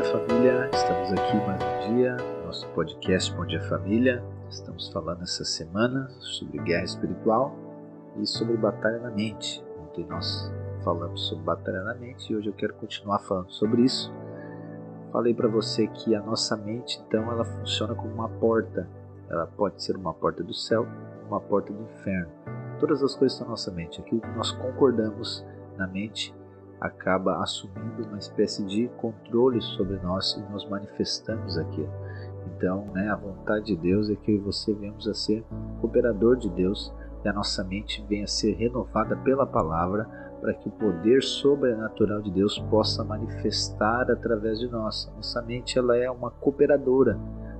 dia, família. Estamos aqui mais um dia, nosso podcast Bom Dia Família. Estamos falando essa semana sobre guerra espiritual e sobre batalha na mente. Ontem nós falamos sobre batalha na mente e hoje eu quero continuar falando sobre isso. Falei para você que a nossa mente, então, ela funciona como uma porta. Ela pode ser uma porta do céu, uma porta do inferno. Todas as coisas estão na nossa mente. Aquilo que nós concordamos na mente acaba assumindo uma espécie de controle sobre nós e nós manifestamos aquilo. Então, né, a vontade de Deus é que você venhamos a ser cooperador de Deus e a nossa mente venha a ser renovada pela palavra para que o poder sobrenatural de Deus possa manifestar através de nós. Nossa mente ela é uma cooperadora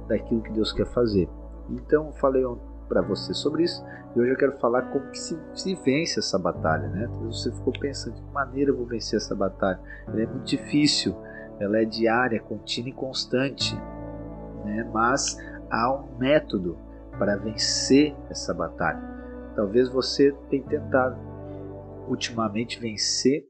daquilo que Deus quer fazer. Então, falei para você sobre isso. E hoje eu quero falar como que se, se vence essa batalha, né? Você ficou pensando de que maneira eu vou vencer essa batalha? Ela é muito difícil, ela é diária, contínua e constante, né? Mas há um método para vencer essa batalha. Talvez você tenha tentado ultimamente vencer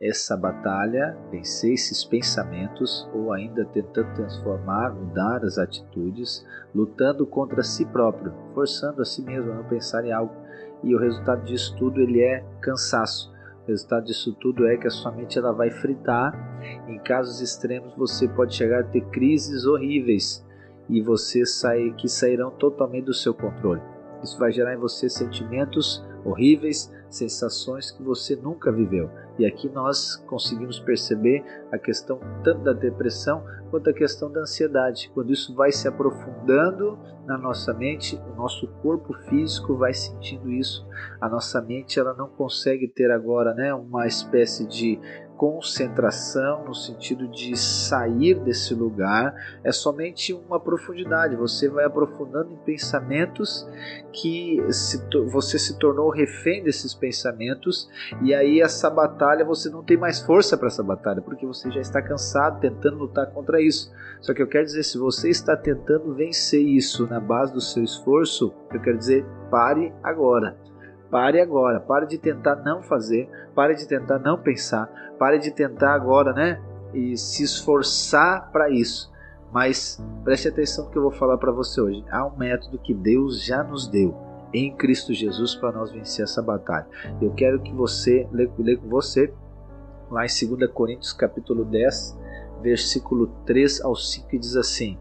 essa batalha, vencer esses pensamentos ou ainda tentando transformar, mudar as atitudes, lutando contra si próprio, forçando a si mesmo a não pensar em algo. E o resultado disso tudo ele é cansaço. O resultado disso tudo é que a sua mente ela vai fritar. Em casos extremos você pode chegar a ter crises horríveis e você sair que sairão totalmente do seu controle. Isso vai gerar em você sentimentos horríveis, sensações que você nunca viveu. E aqui nós conseguimos perceber a questão tanto da depressão quanto a questão da ansiedade. Quando isso vai se aprofundando na nossa mente, o nosso corpo físico vai sentindo isso. A nossa mente ela não consegue ter agora, né, uma espécie de concentração, no sentido de sair desse lugar, é somente uma profundidade. Você vai aprofundando em pensamentos que se, você se tornou refém desses pensamentos, e aí essa batalha você não tem mais força para essa batalha, porque você já está cansado tentando lutar contra isso. Só que eu quero dizer, se você está tentando vencer isso na base do seu esforço, eu quero dizer, pare agora. Pare agora, pare de tentar não fazer, pare de tentar não pensar, pare de tentar agora, né? E se esforçar para isso. Mas preste atenção no que eu vou falar para você hoje. Há um método que Deus já nos deu em Cristo Jesus para nós vencer essa batalha. Eu quero que você leia com você lá em 2 Coríntios capítulo 10, versículo 3 ao 5 e diz assim: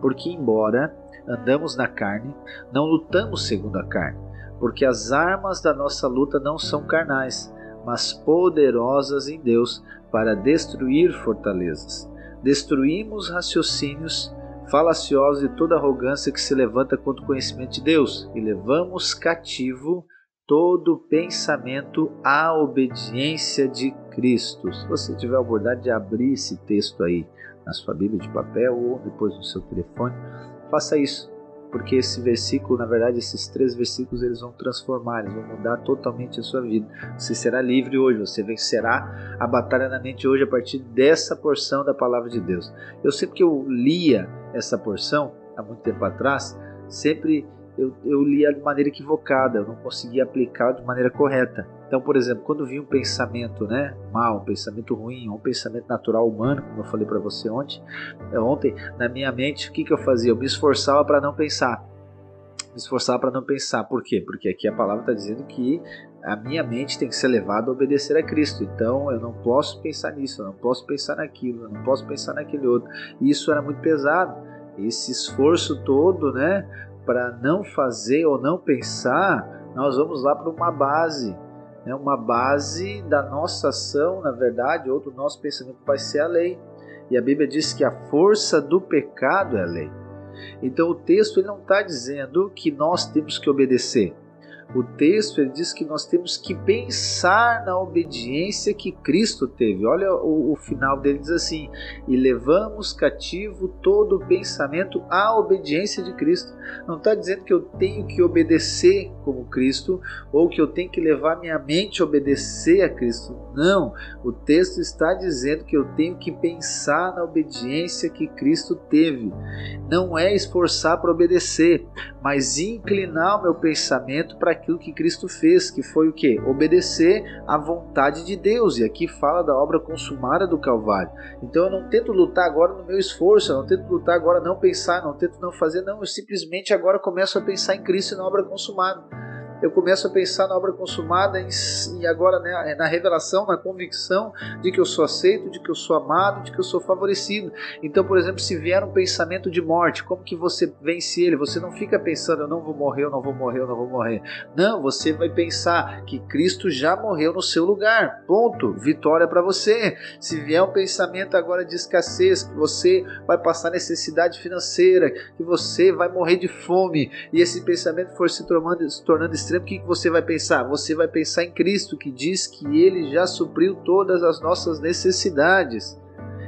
Porque embora andamos na carne, não lutamos segundo a carne porque as armas da nossa luta não são carnais, mas poderosas em Deus para destruir fortalezas. Destruímos raciocínios falaciosos e toda arrogância que se levanta contra o conhecimento de Deus e levamos cativo todo pensamento à obediência de Cristo. Se você tiver a oportunidade de abrir esse texto aí na sua Bíblia de papel ou depois no seu telefone, faça isso porque esse versículo, na verdade, esses três versículos, eles vão transformar, eles vão mudar totalmente a sua vida. Você será livre hoje, você vencerá a batalha na mente hoje a partir dessa porção da palavra de Deus. Eu sempre que eu lia essa porção, há muito tempo atrás, sempre eu, eu lia de maneira equivocada, eu não conseguia aplicar de maneira correta. Então, por exemplo, quando vinha um pensamento né, mal, um pensamento ruim, um pensamento natural humano, como eu falei para você ontem, é, ontem, na minha mente, o que, que eu fazia? Eu me esforçava para não pensar. Me esforçava para não pensar. Por quê? Porque aqui a palavra está dizendo que a minha mente tem que ser levada a obedecer a Cristo. Então eu não posso pensar nisso, eu não posso pensar naquilo, eu não posso pensar naquele outro. E isso era muito pesado. Esse esforço todo, né, para não fazer ou não pensar, nós vamos lá para uma base, né? uma base da nossa ação, na verdade, ou do nosso pensamento vai ser a lei. E a Bíblia diz que a força do pecado é a lei. Então o texto ele não está dizendo que nós temos que obedecer o texto ele diz que nós temos que pensar na obediência que Cristo teve. Olha o, o final dele diz assim: e levamos cativo todo o pensamento à obediência de Cristo. Não está dizendo que eu tenho que obedecer como Cristo ou que eu tenho que levar minha mente a obedecer a Cristo. Não, o texto está dizendo que eu tenho que pensar na obediência que Cristo teve. Não é esforçar para obedecer, mas inclinar o meu pensamento para aquilo que Cristo fez, que foi o que? Obedecer à vontade de Deus. E aqui fala da obra consumada do Calvário. Então eu não tento lutar agora no meu esforço, eu não tento lutar agora não pensar, não tento não fazer, não. Eu simplesmente agora começo a pensar em Cristo e na obra consumada eu começo a pensar na obra consumada e agora né, na revelação, na convicção de que eu sou aceito, de que eu sou amado, de que eu sou favorecido. Então, por exemplo, se vier um pensamento de morte, como que você vence ele? Você não fica pensando, eu não vou morrer, eu não vou morrer, eu não vou morrer. Não, você vai pensar que Cristo já morreu no seu lugar. Ponto. Vitória para você. Se vier um pensamento agora de escassez, que você vai passar necessidade financeira, que você vai morrer de fome, e esse pensamento for se tornando, se tornando extremo, o que você vai pensar? Você vai pensar em Cristo, que diz que ele já supriu todas as nossas necessidades.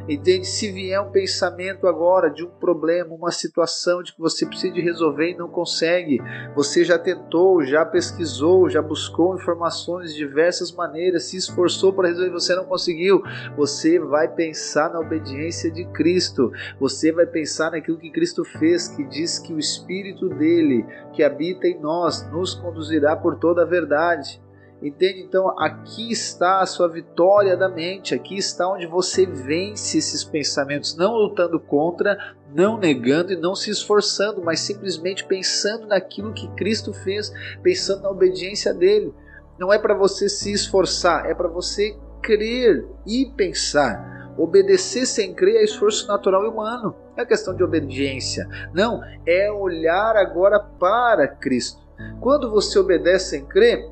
Entende? Se vier um pensamento agora de um problema, uma situação de que você precisa de resolver e não consegue, você já tentou, já pesquisou, já buscou informações de diversas maneiras, se esforçou para resolver e você não conseguiu, você vai pensar na obediência de Cristo, você vai pensar naquilo que Cristo fez, que diz que o Espírito dele, que habita em nós, nos conduzirá por toda a verdade. Entende? Então, aqui está a sua vitória da mente, aqui está onde você vence esses pensamentos, não lutando contra, não negando e não se esforçando, mas simplesmente pensando naquilo que Cristo fez, pensando na obediência dele. Não é para você se esforçar, é para você crer e pensar. Obedecer sem crer é esforço natural e humano. Não é questão de obediência. Não, é olhar agora para Cristo. Quando você obedece sem crer,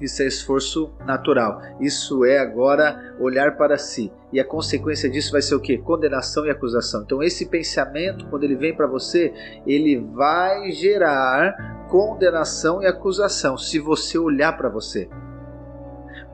isso é esforço natural. Isso é agora olhar para si. E a consequência disso vai ser o que? Condenação e acusação. Então esse pensamento, quando ele vem para você, ele vai gerar condenação e acusação se você olhar para você.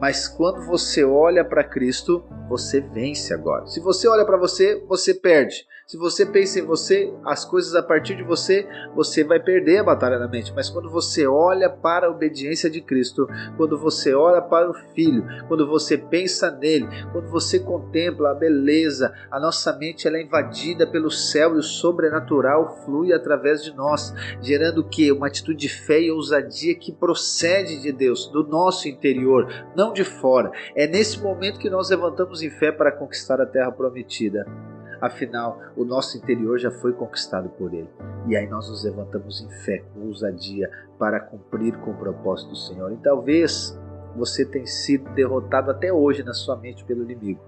Mas quando você olha para Cristo, você vence agora. Se você olha para você, você perde. Se você pensa em você, as coisas a partir de você, você vai perder a batalha na mente. Mas quando você olha para a obediência de Cristo, quando você olha para o Filho, quando você pensa nele, quando você contempla a beleza, a nossa mente ela é invadida pelo céu e o sobrenatural flui através de nós, gerando o que? Uma atitude de fé e ousadia que procede de Deus, do nosso interior, não de fora. É nesse momento que nós levantamos em fé para conquistar a terra prometida. Afinal, o nosso interior já foi conquistado por Ele. E aí nós nos levantamos em fé, com ousadia, para cumprir com o propósito do Senhor. E talvez você tenha sido derrotado até hoje na sua mente pelo inimigo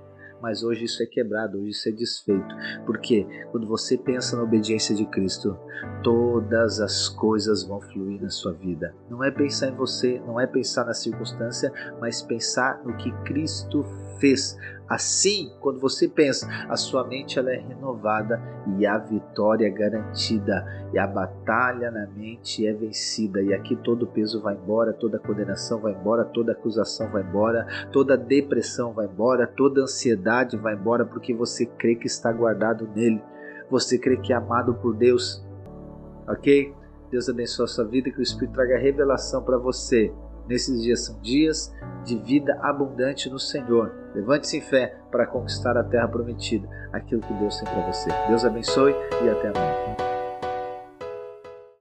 mas hoje isso é quebrado, hoje isso é desfeito. Porque quando você pensa na obediência de Cristo, todas as coisas vão fluir na sua vida. Não é pensar em você, não é pensar na circunstância, mas pensar no que Cristo fez. Assim, quando você pensa, a sua mente ela é renovada e a vitória é garantida, e a batalha na mente é vencida. E aqui todo o peso vai embora, toda condenação vai embora, toda acusação vai embora, toda depressão vai embora, toda ansiedade vai embora, porque você crê que está guardado nele, você crê que é amado por Deus, ok? Deus abençoe a sua vida, que o Espírito traga revelação para você Nesses dias são dias de vida abundante no Senhor. Levante-se em fé para conquistar a terra prometida, aquilo que Deus tem para você. Deus abençoe e até amanhã.